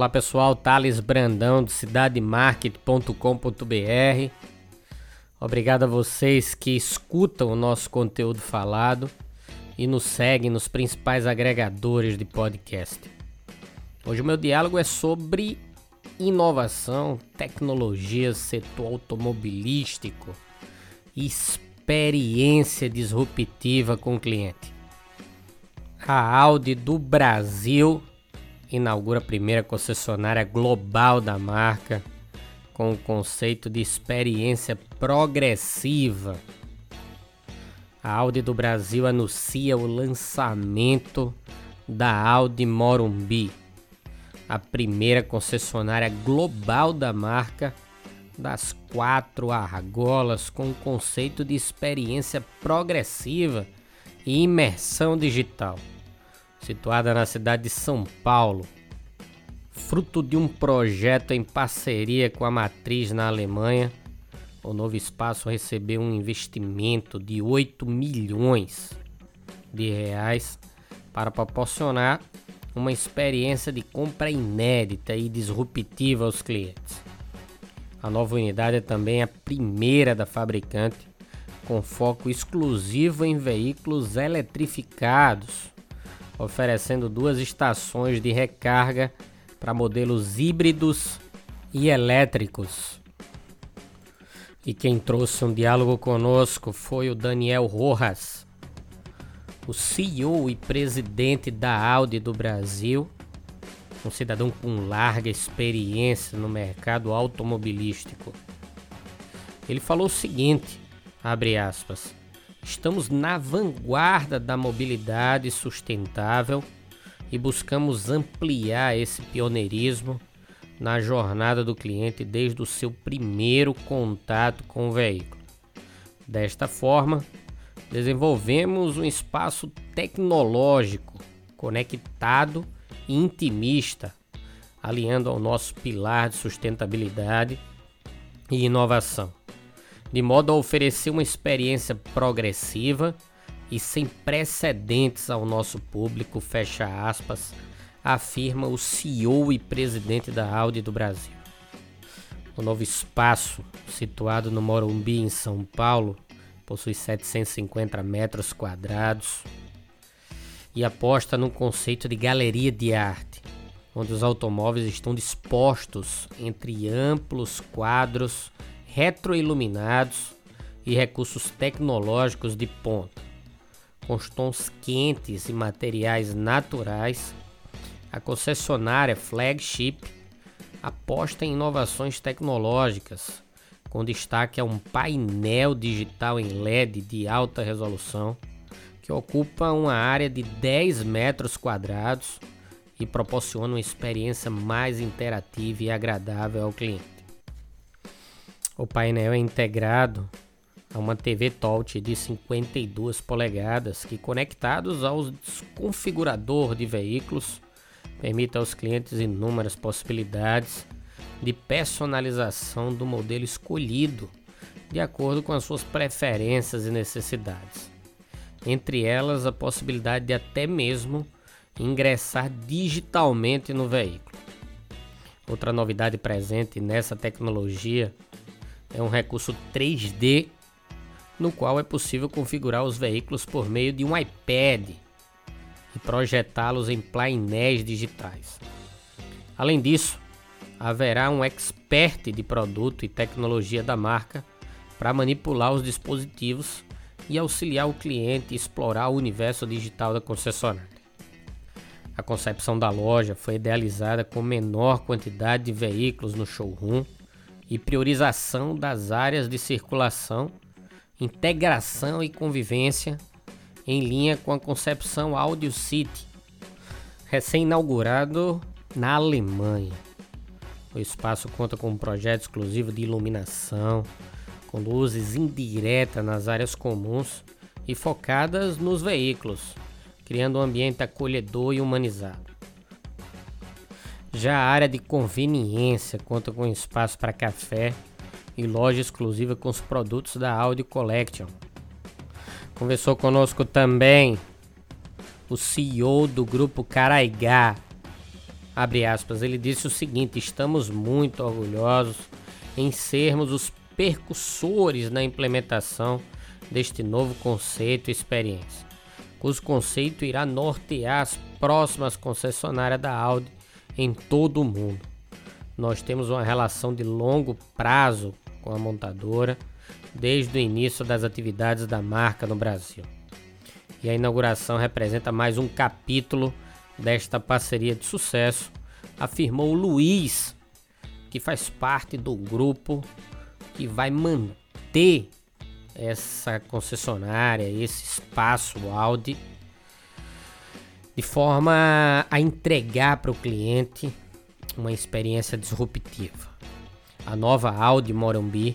Olá pessoal, Thales Brandão de cidademarket.com.br. Obrigado a vocês que escutam o nosso conteúdo falado e nos seguem nos principais agregadores de podcast. Hoje o meu diálogo é sobre inovação, tecnologia, setor automobilístico, experiência disruptiva com o cliente. A Audi do Brasil inaugura a primeira concessionária global da marca com o conceito de experiência progressiva. A Audi do Brasil anuncia o lançamento da Audi Morumbi, a primeira concessionária global da marca das quatro argolas com o conceito de experiência progressiva e imersão digital situada na cidade de São Paulo, fruto de um projeto em parceria com a matriz na Alemanha. O novo espaço recebeu um investimento de 8 milhões de reais para proporcionar uma experiência de compra inédita e disruptiva aos clientes. A nova unidade é também a primeira da fabricante, com foco exclusivo em veículos eletrificados oferecendo duas estações de recarga para modelos híbridos e elétricos. E quem trouxe um diálogo conosco foi o Daniel Rojas, o CEO e presidente da Audi do Brasil, um cidadão com larga experiência no mercado automobilístico. Ele falou o seguinte, abre aspas, Estamos na vanguarda da mobilidade sustentável e buscamos ampliar esse pioneirismo na jornada do cliente desde o seu primeiro contato com o veículo. Desta forma, desenvolvemos um espaço tecnológico, conectado e intimista, alinhando ao nosso pilar de sustentabilidade e inovação de modo a oferecer uma experiência progressiva e sem precedentes ao nosso público, fecha aspas, afirma o CEO e presidente da Audi do Brasil. O novo espaço, situado no Morumbi, em São Paulo, possui 750 metros quadrados e aposta no conceito de galeria de arte, onde os automóveis estão dispostos entre amplos quadros retroiluminados e recursos tecnológicos de ponta. Com tons quentes e materiais naturais, a concessionária Flagship aposta em inovações tecnológicas, com destaque a um painel digital em LED de alta resolução que ocupa uma área de 10 metros quadrados e proporciona uma experiência mais interativa e agradável ao cliente. O painel é integrado a uma TV touch de 52 polegadas que, conectados ao configurador de veículos, permite aos clientes inúmeras possibilidades de personalização do modelo escolhido de acordo com as suas preferências e necessidades. Entre elas, a possibilidade de até mesmo ingressar digitalmente no veículo. Outra novidade presente nessa tecnologia é um recurso 3D no qual é possível configurar os veículos por meio de um iPad e projetá-los em painéis digitais. Além disso, haverá um expert de produto e tecnologia da marca para manipular os dispositivos e auxiliar o cliente a explorar o universo digital da concessionária. A concepção da loja foi idealizada com menor quantidade de veículos no showroom e priorização das áreas de circulação, integração e convivência em linha com a concepção Audio City, recém-inaugurado na Alemanha. O espaço conta com um projeto exclusivo de iluminação, com luzes indiretas nas áreas comuns e focadas nos veículos, criando um ambiente acolhedor e humanizado. Já a área de conveniência conta com espaço para café e loja exclusiva com os produtos da Audi Collection. Conversou conosco também o CEO do grupo Caraigá. Abre aspas, ele disse o seguinte: estamos muito orgulhosos em sermos os percussores na implementação deste novo conceito e experiência, cujo conceito irá nortear as próximas concessionárias da Audi em todo o mundo. Nós temos uma relação de longo prazo com a montadora desde o início das atividades da marca no Brasil. E a inauguração representa mais um capítulo desta parceria de sucesso, afirmou Luiz, que faz parte do grupo que vai manter essa concessionária, esse espaço Audi, de forma a entregar para o cliente uma experiência disruptiva. A nova Audi Morumbi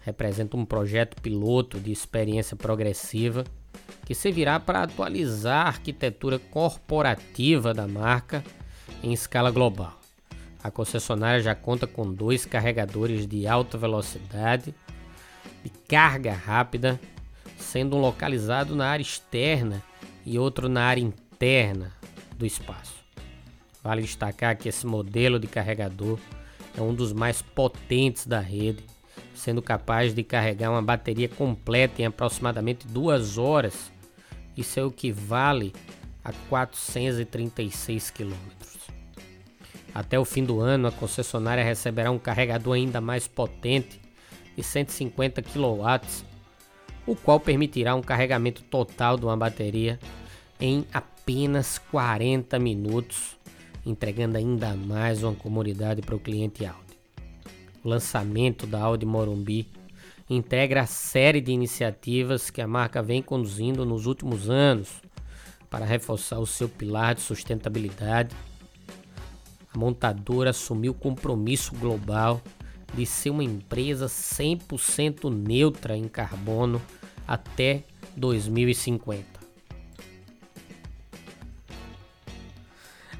representa um projeto piloto de experiência progressiva que servirá para atualizar a arquitetura corporativa da marca em escala global. A concessionária já conta com dois carregadores de alta velocidade de carga rápida, sendo um localizado na área externa e outro na área interna do espaço. Vale destacar que esse modelo de carregador é um dos mais potentes da rede sendo capaz de carregar uma bateria completa em aproximadamente duas horas. Isso é o que vale a 436 km. Até o fim do ano, a concessionária receberá um carregador ainda mais potente de 150 kW, o qual permitirá um carregamento total de uma bateria em apenas 40 minutos, entregando ainda mais uma comodidade para o cliente alto lançamento da Audi Morumbi, integra a série de iniciativas que a marca vem conduzindo nos últimos anos para reforçar o seu pilar de sustentabilidade. A montadora assumiu o compromisso global de ser uma empresa 100% neutra em carbono até 2050.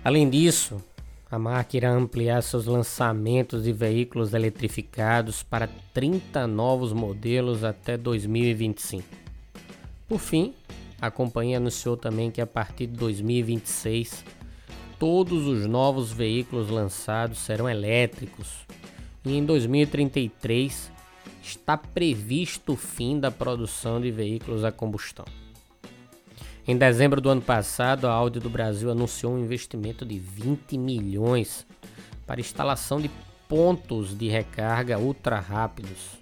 Além disso, a marca irá ampliar seus lançamentos de veículos eletrificados para 30 novos modelos até 2025. Por fim, a companhia anunciou também que a partir de 2026 todos os novos veículos lançados serão elétricos e em 2033 está previsto o fim da produção de veículos a combustão. Em dezembro do ano passado, a Audi do Brasil anunciou um investimento de 20 milhões para instalação de pontos de recarga ultra rápidos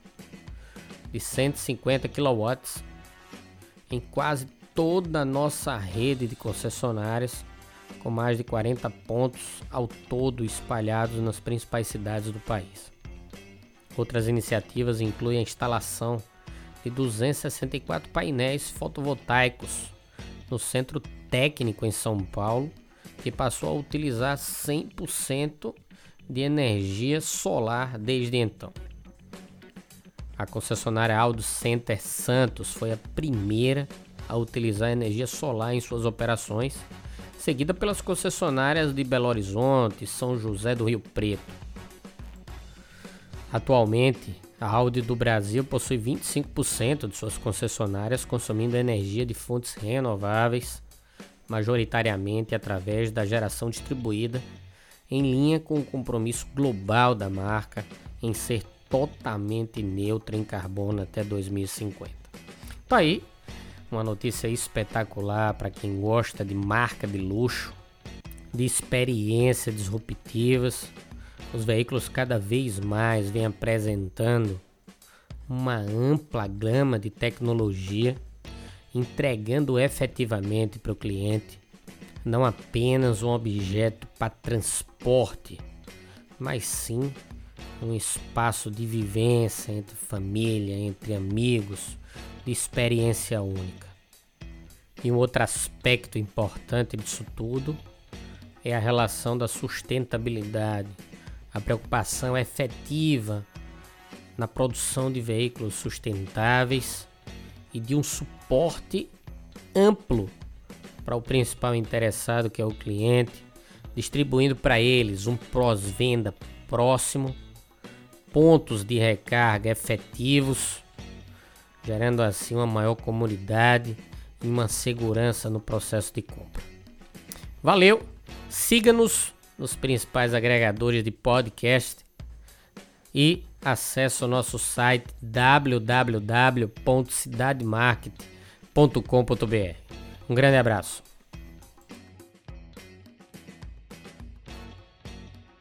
de 150 kW em quase toda a nossa rede de concessionárias, com mais de 40 pontos ao todo espalhados nas principais cidades do país. Outras iniciativas incluem a instalação de 264 painéis fotovoltaicos no Centro Técnico em São Paulo, que passou a utilizar 100% de energia solar desde então. A concessionária Aldo Center Santos foi a primeira a utilizar energia solar em suas operações, seguida pelas concessionárias de Belo Horizonte e São José do Rio Preto. Atualmente, a Audi do Brasil possui 25% de suas concessionárias consumindo energia de fontes renováveis, majoritariamente através da geração distribuída, em linha com o compromisso global da marca em ser totalmente neutra em carbono até 2050. Tá aí uma notícia espetacular para quem gosta de marca de luxo, de experiências disruptivas os veículos cada vez mais vêm apresentando uma ampla gama de tecnologia, entregando efetivamente para o cliente não apenas um objeto para transporte, mas sim um espaço de vivência entre família, entre amigos, de experiência única. E um outro aspecto importante disso tudo é a relação da sustentabilidade a preocupação efetiva na produção de veículos sustentáveis e de um suporte amplo para o principal interessado, que é o cliente, distribuindo para eles um pós-venda próximo, pontos de recarga efetivos, gerando assim uma maior comunidade e uma segurança no processo de compra. Valeu! Siga-nos nos principais agregadores de podcast e acesse o nosso site www.cidademarket.com.br. Um grande abraço.